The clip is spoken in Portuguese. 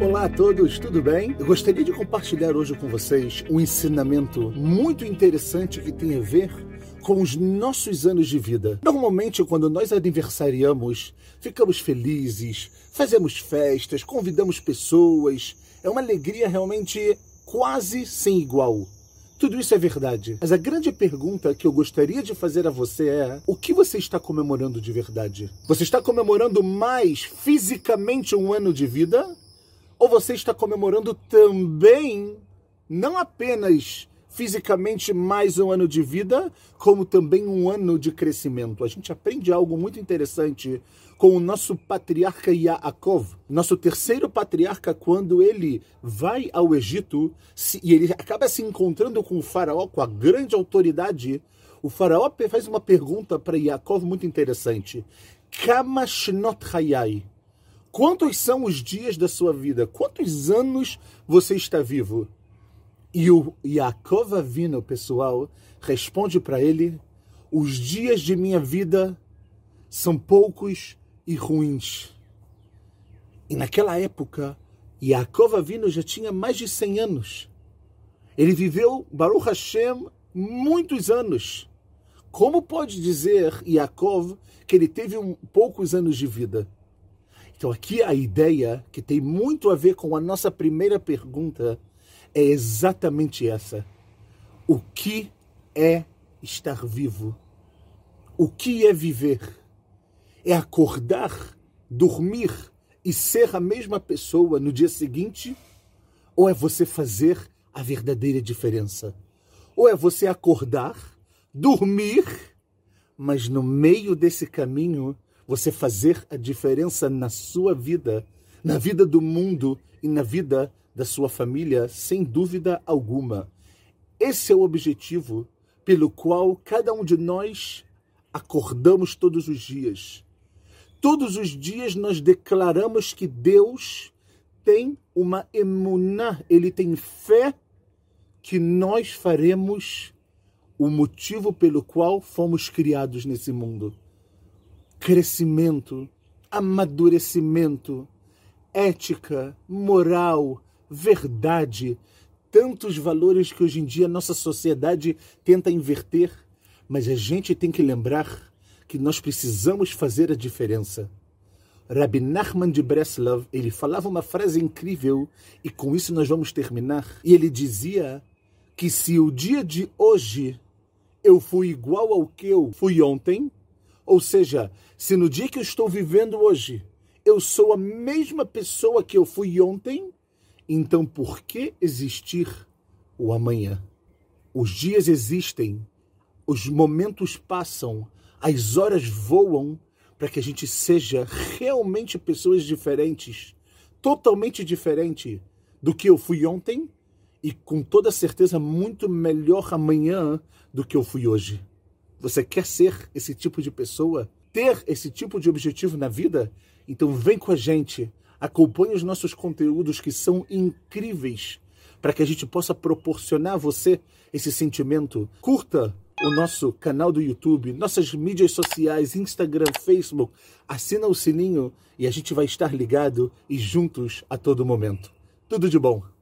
Olá a todos, tudo bem? Eu gostaria de compartilhar hoje com vocês um ensinamento muito interessante que tem a ver com os nossos anos de vida. Normalmente, quando nós aniversariamos, ficamos felizes, fazemos festas, convidamos pessoas. É uma alegria realmente quase sem igual. Tudo isso é verdade. Mas a grande pergunta que eu gostaria de fazer a você é: o que você está comemorando de verdade? Você está comemorando mais fisicamente um ano de vida? Ou você está comemorando também, não apenas fisicamente mais um ano de vida, como também um ano de crescimento. A gente aprende algo muito interessante com o nosso patriarca Yaakov, nosso terceiro patriarca, quando ele vai ao Egito e ele acaba se encontrando com o faraó, com a grande autoridade. O faraó faz uma pergunta para Yaakov muito interessante. Kama shnot hayai? Quantos são os dias da sua vida? Quantos anos você está vivo? E o Yaakov Avino, pessoal, responde para ele: Os dias de minha vida são poucos e ruins. E naquela época, Yaakov Avino já tinha mais de 100 anos. Ele viveu, Baruch Hashem, muitos anos. Como pode dizer Yaakov que ele teve um, poucos anos de vida? Então, aqui a ideia que tem muito a ver com a nossa primeira pergunta é exatamente essa. O que é estar vivo? O que é viver? É acordar, dormir e ser a mesma pessoa no dia seguinte? Ou é você fazer a verdadeira diferença? Ou é você acordar, dormir, mas no meio desse caminho você fazer a diferença na sua vida, na vida do mundo e na vida da sua família, sem dúvida alguma. Esse é o objetivo pelo qual cada um de nós acordamos todos os dias. Todos os dias nós declaramos que Deus tem uma emuná, ele tem fé que nós faremos o motivo pelo qual fomos criados nesse mundo. Crescimento, amadurecimento, ética, moral, verdade, tantos valores que hoje em dia nossa sociedade tenta inverter, mas a gente tem que lembrar que nós precisamos fazer a diferença. Rabbi Nachman de Breslov, ele falava uma frase incrível e com isso nós vamos terminar. E ele dizia que se o dia de hoje eu fui igual ao que eu fui ontem, ou seja, se no dia que eu estou vivendo hoje eu sou a mesma pessoa que eu fui ontem, então, por que existir o amanhã? Os dias existem, os momentos passam, as horas voam para que a gente seja realmente pessoas diferentes, totalmente diferente do que eu fui ontem e com toda certeza muito melhor amanhã do que eu fui hoje. Você quer ser esse tipo de pessoa? Ter esse tipo de objetivo na vida? Então vem com a gente Acompanhe os nossos conteúdos que são incríveis para que a gente possa proporcionar a você esse sentimento. Curta o nosso canal do YouTube, nossas mídias sociais, Instagram, Facebook. Assina o sininho e a gente vai estar ligado e juntos a todo momento. Tudo de bom.